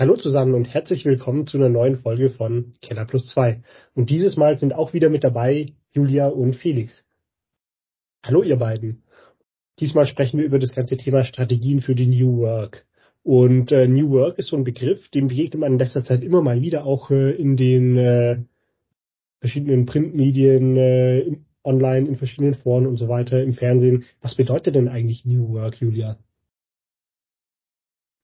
Hallo zusammen und herzlich willkommen zu einer neuen Folge von Keller Plus 2. Und dieses Mal sind auch wieder mit dabei Julia und Felix. Hallo ihr beiden. Diesmal sprechen wir über das ganze Thema Strategien für die New Work. Und äh, New Work ist so ein Begriff, dem begegnet man in letzter Zeit immer mal wieder auch äh, in den äh, verschiedenen Printmedien, äh, online, in verschiedenen Foren und so weiter, im Fernsehen. Was bedeutet denn eigentlich New Work, Julia?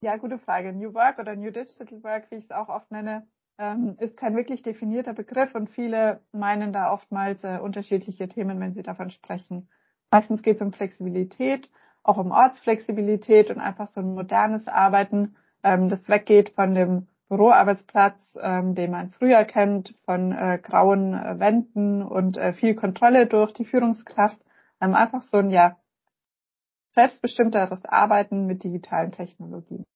Ja, gute Frage. New Work oder New Digital Work, wie ich es auch oft nenne, ähm, ist kein wirklich definierter Begriff und viele meinen da oftmals äh, unterschiedliche Themen, wenn sie davon sprechen. Meistens geht es um Flexibilität, auch um Ortsflexibilität und einfach so ein modernes Arbeiten, ähm, das weggeht von dem Büroarbeitsplatz, ähm, den man früher kennt, von äh, grauen äh, Wänden und äh, viel Kontrolle durch die Führungskraft. Ähm, einfach so ein ja selbstbestimmteres Arbeiten mit digitalen Technologien.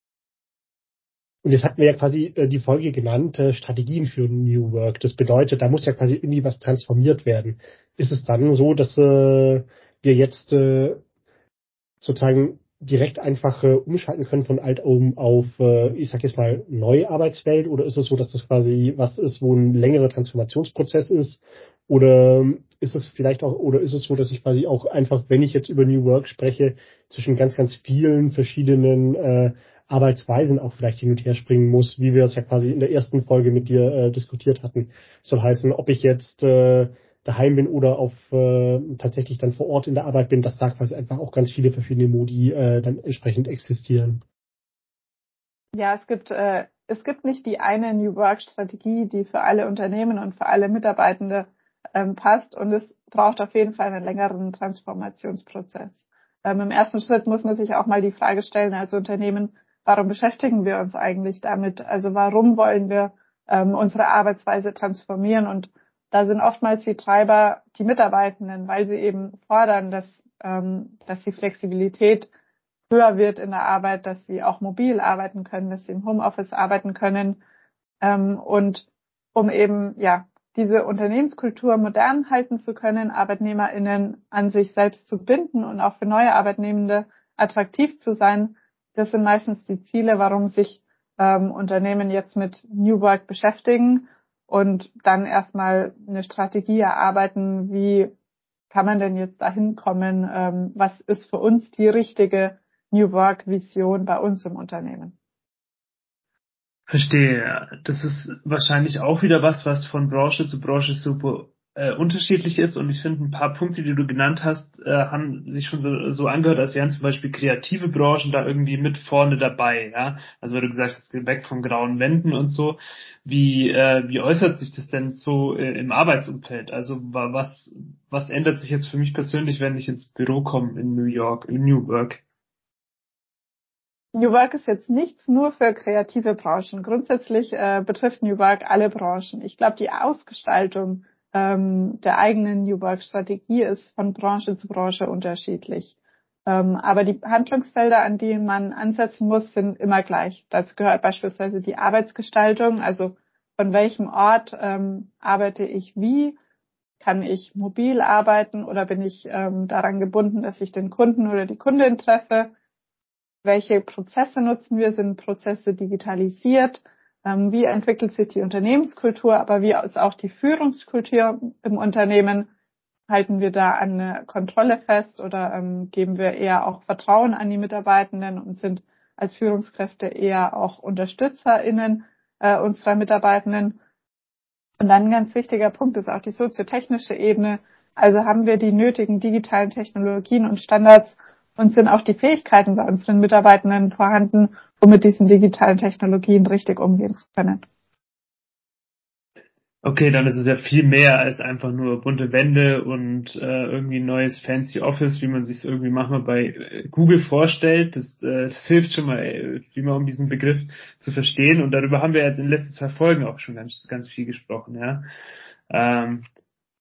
Und jetzt hatten wir ja quasi äh, die Folge genannt, äh, Strategien für New Work. Das bedeutet, da muss ja quasi irgendwie was transformiert werden. Ist es dann so, dass äh, wir jetzt äh, sozusagen direkt einfach äh, umschalten können von alt um auf, äh, ich sag jetzt mal, neue Arbeitswelt? Oder ist es so, dass das quasi was ist, wo ein längerer Transformationsprozess ist? Oder ist es vielleicht auch, oder ist es so, dass ich quasi auch einfach, wenn ich jetzt über New Work spreche, zwischen ganz, ganz vielen verschiedenen äh, Arbeitsweisen auch vielleicht hin und her springen muss, wie wir es ja quasi in der ersten Folge mit dir äh, diskutiert hatten. soll heißen, ob ich jetzt äh, daheim bin oder auf äh, tatsächlich dann vor Ort in der Arbeit bin, dass da quasi einfach auch ganz viele verschiedene Modi äh, dann entsprechend existieren. Ja, es gibt äh, es gibt nicht die eine New Work Strategie, die für alle Unternehmen und für alle Mitarbeitende ähm, passt und es braucht auf jeden Fall einen längeren Transformationsprozess. Ähm, Im ersten Schritt muss man sich auch mal die Frage stellen als Unternehmen, warum beschäftigen wir uns eigentlich damit? Also warum wollen wir ähm, unsere Arbeitsweise transformieren? Und da sind oftmals die Treiber die Mitarbeitenden, weil sie eben fordern, dass, ähm, dass die Flexibilität höher wird in der Arbeit, dass sie auch mobil arbeiten können, dass sie im Homeoffice arbeiten können ähm, und um eben ja diese Unternehmenskultur modern halten zu können, ArbeitnehmerInnen an sich selbst zu binden und auch für neue Arbeitnehmende attraktiv zu sein, das sind meistens die Ziele, warum sich ähm, Unternehmen jetzt mit New Work beschäftigen und dann erstmal eine Strategie erarbeiten, wie kann man denn jetzt dahin kommen, ähm, was ist für uns die richtige New Work Vision bei uns im Unternehmen. Verstehe. Das ist wahrscheinlich auch wieder was, was von Branche zu Branche super äh, unterschiedlich ist und ich finde ein paar Punkte, die du genannt hast, äh, haben sich schon so, so angehört, als wären zum Beispiel kreative Branchen da irgendwie mit vorne dabei, ja. Also wenn du gesagt hast, weg von grauen Wänden und so. Wie, äh, wie äußert sich das denn so äh, im Arbeitsumfeld? Also was, was ändert sich jetzt für mich persönlich, wenn ich ins Büro komme in New York, in New Work? New Work ist jetzt nichts nur für kreative Branchen. Grundsätzlich äh, betrifft New Work alle Branchen. Ich glaube, die Ausgestaltung ähm, der eigenen New Work Strategie ist von Branche zu Branche unterschiedlich. Ähm, aber die Handlungsfelder, an die man ansetzen muss, sind immer gleich. Dazu gehört beispielsweise die Arbeitsgestaltung, also von welchem Ort ähm, arbeite ich wie, kann ich mobil arbeiten oder bin ich ähm, daran gebunden, dass ich den Kunden oder die Kundin treffe? Welche Prozesse nutzen wir? Sind Prozesse digitalisiert? Ähm, wie entwickelt sich die Unternehmenskultur, aber wie ist auch die Führungskultur im Unternehmen? Halten wir da eine Kontrolle fest oder ähm, geben wir eher auch Vertrauen an die Mitarbeitenden und sind als Führungskräfte eher auch UnterstützerInnen äh, unserer Mitarbeitenden? Und dann ein ganz wichtiger Punkt ist auch die soziotechnische Ebene. Also haben wir die nötigen digitalen Technologien und Standards und sind auch die Fähigkeiten bei unseren Mitarbeitenden vorhanden, um mit diesen digitalen Technologien richtig umgehen zu können. Okay, dann ist es ja viel mehr als einfach nur bunte Wände und äh, irgendwie ein neues fancy Office, wie man sich irgendwie manchmal bei äh, Google vorstellt. Das, äh, das hilft schon mal, äh, wie man um diesen Begriff zu verstehen. Und darüber haben wir jetzt in den letzten zwei Folgen auch schon ganz, ganz viel gesprochen, ja. Ähm,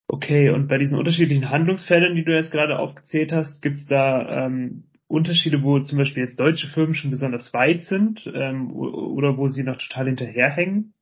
okay, und bei diesen unterschiedlichen Handlungsfeldern, die du jetzt gerade aufgezählt hast, gibt es da ähm, Unterschiede, wo zum Beispiel jetzt deutsche Firmen schon besonders weit sind ähm, oder wo sie noch total hinterherhängen?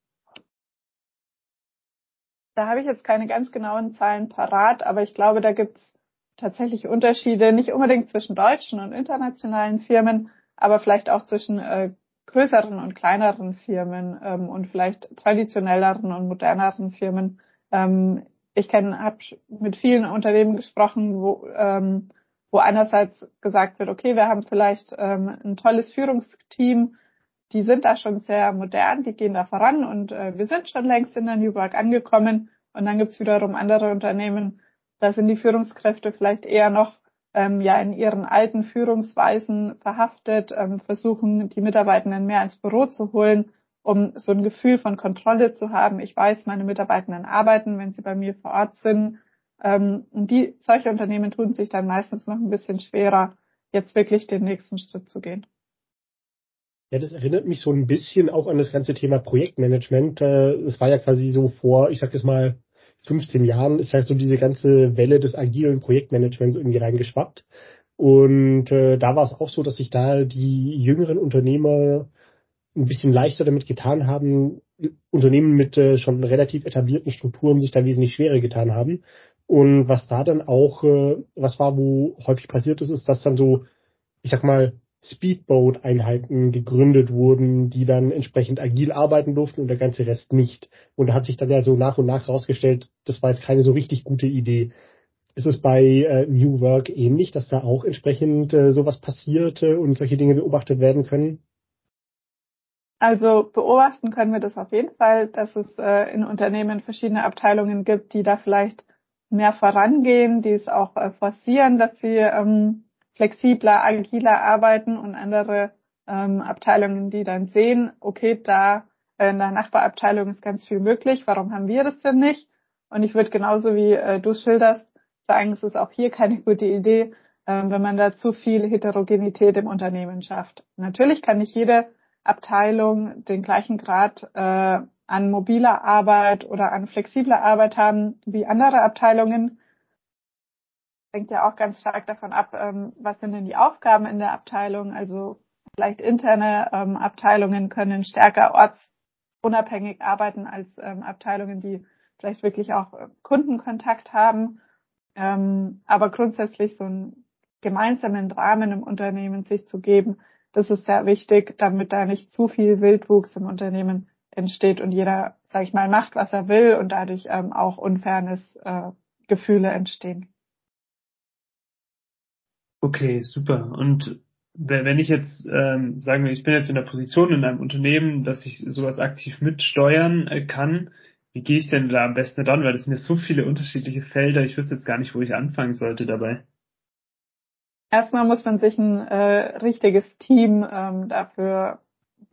Da habe ich jetzt keine ganz genauen Zahlen parat, aber ich glaube, da gibt es tatsächlich Unterschiede, nicht unbedingt zwischen deutschen und internationalen Firmen, aber vielleicht auch zwischen äh, größeren und kleineren Firmen ähm, und vielleicht traditionelleren und moderneren Firmen. Ähm, ich kenne, habe mit vielen Unternehmen gesprochen, wo, ähm, wo einerseits gesagt wird, okay, wir haben vielleicht ähm, ein tolles Führungsteam, die sind da schon sehr modern, die gehen da voran und äh, wir sind schon längst in der New Work angekommen. Und dann gibt's wiederum andere Unternehmen, da sind die Führungskräfte vielleicht eher noch ähm, ja in ihren alten Führungsweisen verhaftet, ähm, versuchen die Mitarbeitenden mehr ins Büro zu holen, um so ein Gefühl von Kontrolle zu haben. Ich weiß, meine Mitarbeitenden arbeiten, wenn sie bei mir vor Ort sind. Ähm, und die solche Unternehmen tun sich dann meistens noch ein bisschen schwerer, jetzt wirklich den nächsten Schritt zu gehen. Ja, das erinnert mich so ein bisschen auch an das ganze Thema Projektmanagement. Äh, es war ja quasi so vor, ich sag jetzt mal, 15 Jahren ist halt so diese ganze Welle des agilen Projektmanagements irgendwie reingeschwappt. Und äh, da war es auch so, dass sich da die jüngeren Unternehmer ein bisschen leichter damit getan haben, Unternehmen mit äh, schon relativ etablierten Strukturen sich da wesentlich schwerer getan haben. Und was da dann auch, äh, was war, wo häufig passiert ist, ist, dass dann so, ich sag mal, Speedboat-Einheiten gegründet wurden, die dann entsprechend agil arbeiten durften und der ganze Rest nicht. Und da hat sich dann ja so nach und nach herausgestellt, das war jetzt keine so richtig gute Idee. Ist es bei äh, New Work ähnlich, dass da auch entsprechend äh, sowas passiert äh, und solche Dinge beobachtet werden können? Also beobachten können wir das auf jeden Fall, dass es äh, in Unternehmen verschiedene Abteilungen gibt, die da vielleicht mehr vorangehen, die es auch äh, forcieren, dass sie ähm, flexibler, agiler arbeiten und andere ähm, Abteilungen, die dann sehen, okay, da in der Nachbarabteilung ist ganz viel möglich, warum haben wir das denn nicht? Und ich würde genauso wie äh, du schilderst, sagen, es ist auch hier keine gute Idee, äh, wenn man da zu viel Heterogenität im Unternehmen schafft. Natürlich kann nicht jede Abteilung den gleichen Grad äh, an mobiler Arbeit oder an flexibler Arbeit haben wie andere Abteilungen hängt ja auch ganz stark davon ab, ähm, was sind denn die Aufgaben in der Abteilung. Also vielleicht interne ähm, Abteilungen können stärker ortsunabhängig arbeiten als ähm, Abteilungen, die vielleicht wirklich auch äh, Kundenkontakt haben. Ähm, aber grundsätzlich so einen gemeinsamen Rahmen im Unternehmen sich zu geben, das ist sehr wichtig, damit da nicht zu viel Wildwuchs im Unternehmen entsteht und jeder, sag ich mal, macht, was er will und dadurch ähm, auch Unfairness äh, entstehen. Okay, super. Und wenn ich jetzt ähm, sagen wir, ich bin jetzt in der Position in einem Unternehmen, dass ich sowas aktiv mitsteuern äh, kann, wie gehe ich denn da am besten dran? Weil das sind ja so viele unterschiedliche Felder, ich wüsste jetzt gar nicht, wo ich anfangen sollte dabei. Erstmal muss man sich ein äh, richtiges Team ähm, dafür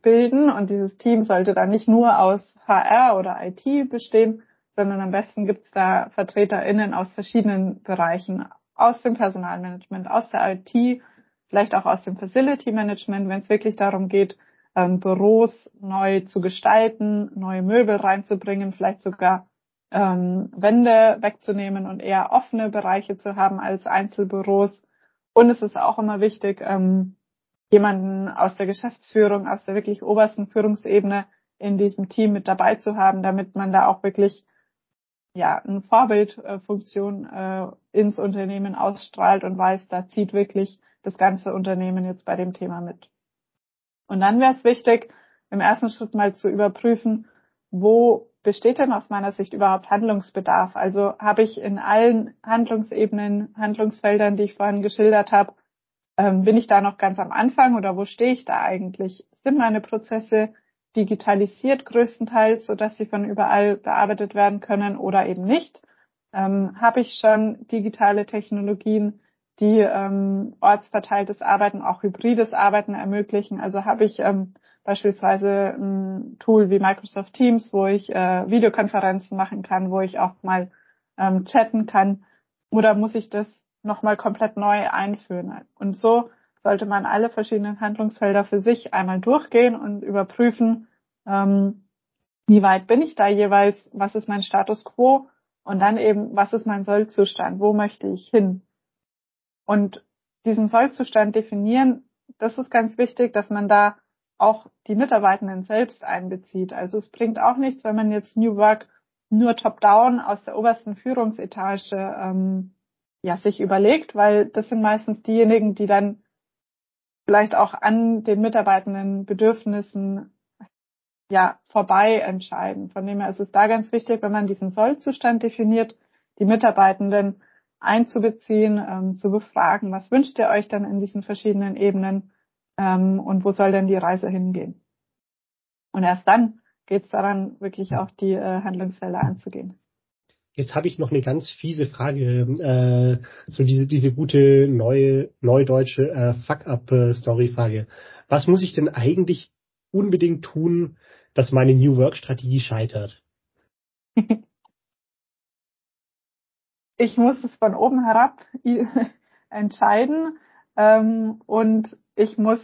bilden und dieses Team sollte dann nicht nur aus HR oder IT bestehen, sondern am besten gibt es da VertreterInnen aus verschiedenen Bereichen, aus dem Personalmanagement, aus der IT, vielleicht auch aus dem Facility Management, wenn es wirklich darum geht, ähm, Büros neu zu gestalten, neue Möbel reinzubringen, vielleicht sogar ähm, Wände wegzunehmen und eher offene Bereiche zu haben als Einzelbüros. Und es ist auch immer wichtig, ähm, jemanden aus der Geschäftsführung, aus der wirklich obersten Führungsebene in diesem Team mit dabei zu haben, damit man da auch wirklich ja, eine Vorbildfunktion äh, ins Unternehmen ausstrahlt und weiß, da zieht wirklich das ganze Unternehmen jetzt bei dem Thema mit. Und dann wäre es wichtig, im ersten Schritt mal zu überprüfen, wo besteht denn aus meiner Sicht überhaupt Handlungsbedarf? Also habe ich in allen Handlungsebenen, Handlungsfeldern, die ich vorhin geschildert habe, ähm, bin ich da noch ganz am Anfang oder wo stehe ich da eigentlich? Sind meine Prozesse digitalisiert größtenteils, so dass sie von überall bearbeitet werden können oder eben nicht. Ähm, Habe ich schon digitale Technologien, die ähm, ortsverteiltes Arbeiten, auch hybrides Arbeiten ermöglichen. Also habe ich ähm, beispielsweise ein Tool wie Microsoft Teams, wo ich äh, Videokonferenzen machen kann, wo ich auch mal ähm, chatten kann. Oder muss ich das nochmal komplett neu einführen? Und so sollte man alle verschiedenen Handlungsfelder für sich einmal durchgehen und überprüfen, ähm, wie weit bin ich da jeweils, was ist mein Status quo und dann eben, was ist mein Sollzustand, wo möchte ich hin. Und diesen Sollzustand definieren, das ist ganz wichtig, dass man da auch die Mitarbeitenden selbst einbezieht. Also es bringt auch nichts, wenn man jetzt New Work nur top-down aus der obersten Führungsetage ähm, ja sich überlegt, weil das sind meistens diejenigen, die dann vielleicht auch an den Mitarbeitenden Bedürfnissen ja vorbei entscheiden. Von dem her ist es da ganz wichtig, wenn man diesen Sollzustand definiert, die Mitarbeitenden einzubeziehen, ähm, zu befragen, was wünscht ihr euch dann in diesen verschiedenen Ebenen ähm, und wo soll denn die Reise hingehen. Und erst dann geht es daran, wirklich auch die äh, Handlungsfelder anzugehen. Jetzt habe ich noch eine ganz fiese Frage, äh, so diese diese gute neue neudeutsche äh, Fuck-up-Story-Frage. Was muss ich denn eigentlich unbedingt tun, dass meine New Work-Strategie scheitert? ich muss es von oben herab entscheiden ähm, und ich muss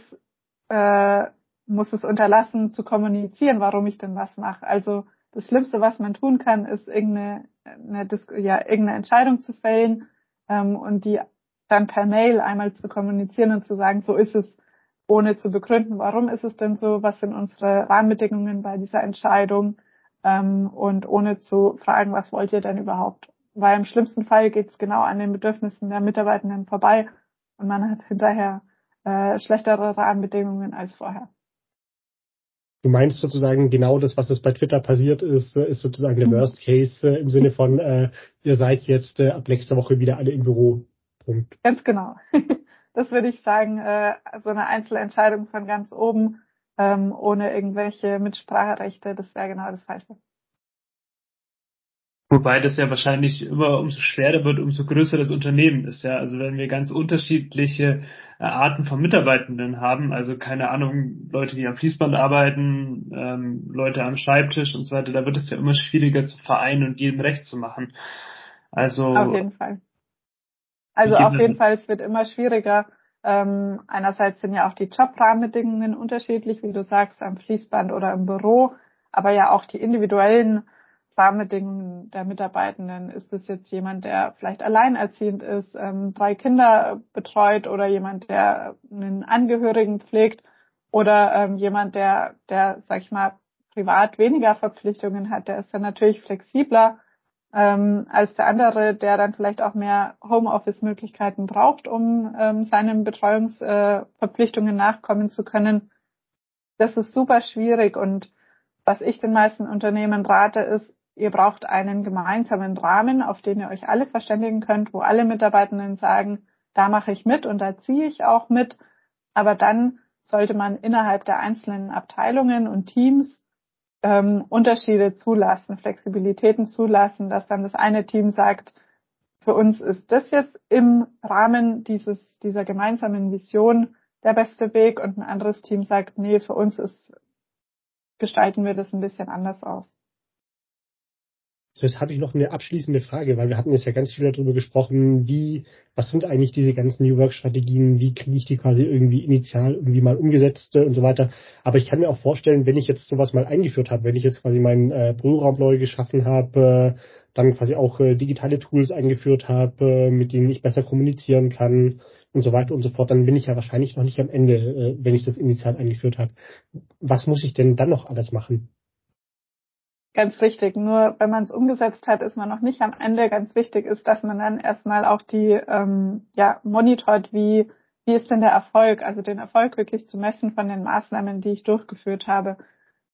äh, muss es unterlassen zu kommunizieren, warum ich denn was mache. Also das Schlimmste, was man tun kann, ist irgendeine, eine, ja, irgendeine Entscheidung zu fällen ähm, und die dann per Mail einmal zu kommunizieren und zu sagen, so ist es, ohne zu begründen, warum ist es denn so, was sind unsere Rahmenbedingungen bei dieser Entscheidung ähm, und ohne zu fragen, was wollt ihr denn überhaupt. Weil im schlimmsten Fall geht es genau an den Bedürfnissen der Mitarbeitenden vorbei und man hat hinterher äh, schlechtere Rahmenbedingungen als vorher. Du meinst sozusagen genau das, was das bei Twitter passiert ist, äh, ist sozusagen der mhm. Worst Case äh, im Sinne von, äh, ihr seid jetzt äh, ab nächster Woche wieder alle im Büro. Punkt. Ganz genau. das würde ich sagen, äh, so eine Einzelentscheidung von ganz oben, ähm, ohne irgendwelche Mitspracherechte, das wäre genau das Falsche. Wobei das ja wahrscheinlich immer umso schwerer wird, umso größer das Unternehmen ist. Ja, also wenn wir ganz unterschiedliche äh, Arten von Mitarbeitenden haben, also keine Ahnung, Leute, die am Fließband arbeiten, ähm, Leute am Schreibtisch und so weiter, da wird es ja immer schwieriger zu vereinen und jedem recht zu machen. Also auf jeden Fall. Also auf jeden Fall, es wird immer schwieriger. Ähm, einerseits sind ja auch die Jobrahmenbedingungen unterschiedlich, wie du sagst, am Fließband oder im Büro, aber ja auch die individuellen Rahmenbedingungen der Mitarbeitenden? Ist es jetzt jemand, der vielleicht alleinerziehend ist, ähm, drei Kinder betreut oder jemand, der einen Angehörigen pflegt oder ähm, jemand, der, der, sag ich mal, privat weniger Verpflichtungen hat, der ist dann natürlich flexibler ähm, als der andere, der dann vielleicht auch mehr Homeoffice-Möglichkeiten braucht, um ähm, seinen Betreuungsverpflichtungen äh, nachkommen zu können. Das ist super schwierig und was ich den meisten Unternehmen rate, ist, Ihr braucht einen gemeinsamen Rahmen, auf den ihr euch alle verständigen könnt, wo alle Mitarbeitenden sagen, da mache ich mit und da ziehe ich auch mit. Aber dann sollte man innerhalb der einzelnen Abteilungen und Teams ähm, Unterschiede zulassen, Flexibilitäten zulassen, dass dann das eine Team sagt, für uns ist das jetzt im Rahmen dieses, dieser gemeinsamen Vision der beste Weg und ein anderes Team sagt, nee, für uns ist, gestalten wir das ein bisschen anders aus. So, jetzt habe ich noch eine abschließende Frage, weil wir hatten jetzt ja ganz viel darüber gesprochen, wie, was sind eigentlich diese ganzen New Work Strategien, wie kriege ich die quasi irgendwie initial irgendwie mal umgesetzt äh, und so weiter. Aber ich kann mir auch vorstellen, wenn ich jetzt sowas mal eingeführt habe, wenn ich jetzt quasi meinen äh, Büroraum neu geschaffen habe, äh, dann quasi auch äh, digitale Tools eingeführt habe, äh, mit denen ich besser kommunizieren kann und so weiter und so fort, dann bin ich ja wahrscheinlich noch nicht am Ende, äh, wenn ich das initial eingeführt habe. Was muss ich denn dann noch alles machen? Ganz richtig. Nur wenn man es umgesetzt hat, ist man noch nicht am Ende. Ganz wichtig ist, dass man dann erstmal auch die ähm, ja monitort, wie wie ist denn der Erfolg, also den Erfolg wirklich zu messen von den Maßnahmen, die ich durchgeführt habe.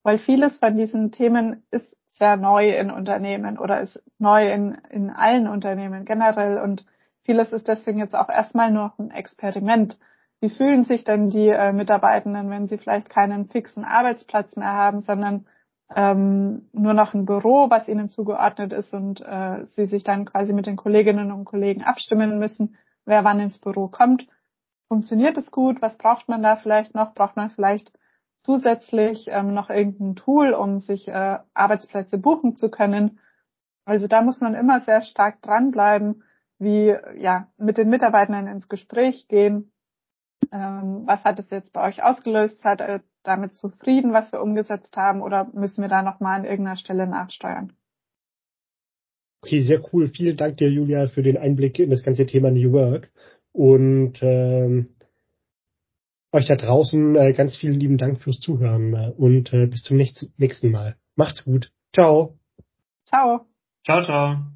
Weil vieles von diesen Themen ist sehr neu in Unternehmen oder ist neu in, in allen Unternehmen generell und vieles ist deswegen jetzt auch erstmal nur ein Experiment. Wie fühlen sich denn die äh, Mitarbeitenden, wenn sie vielleicht keinen fixen Arbeitsplatz mehr haben, sondern ähm, nur noch ein Büro, was ihnen zugeordnet ist und äh, sie sich dann quasi mit den Kolleginnen und Kollegen abstimmen müssen, wer wann ins Büro kommt. Funktioniert es gut? Was braucht man da vielleicht noch? Braucht man vielleicht zusätzlich ähm, noch irgendein Tool, um sich äh, Arbeitsplätze buchen zu können? Also da muss man immer sehr stark dranbleiben, wie ja mit den Mitarbeitern ins Gespräch gehen. Ähm, was hat es jetzt bei euch ausgelöst? Hat äh, damit zufrieden, was wir umgesetzt haben, oder müssen wir da nochmal an irgendeiner Stelle nachsteuern? Okay, sehr cool. Vielen Dank dir, Julia, für den Einblick in das ganze Thema New Work. Und ähm, euch da draußen äh, ganz vielen lieben Dank fürs Zuhören äh, und äh, bis zum nächsten Mal. Macht's gut. Ciao. Ciao. Ciao, ciao.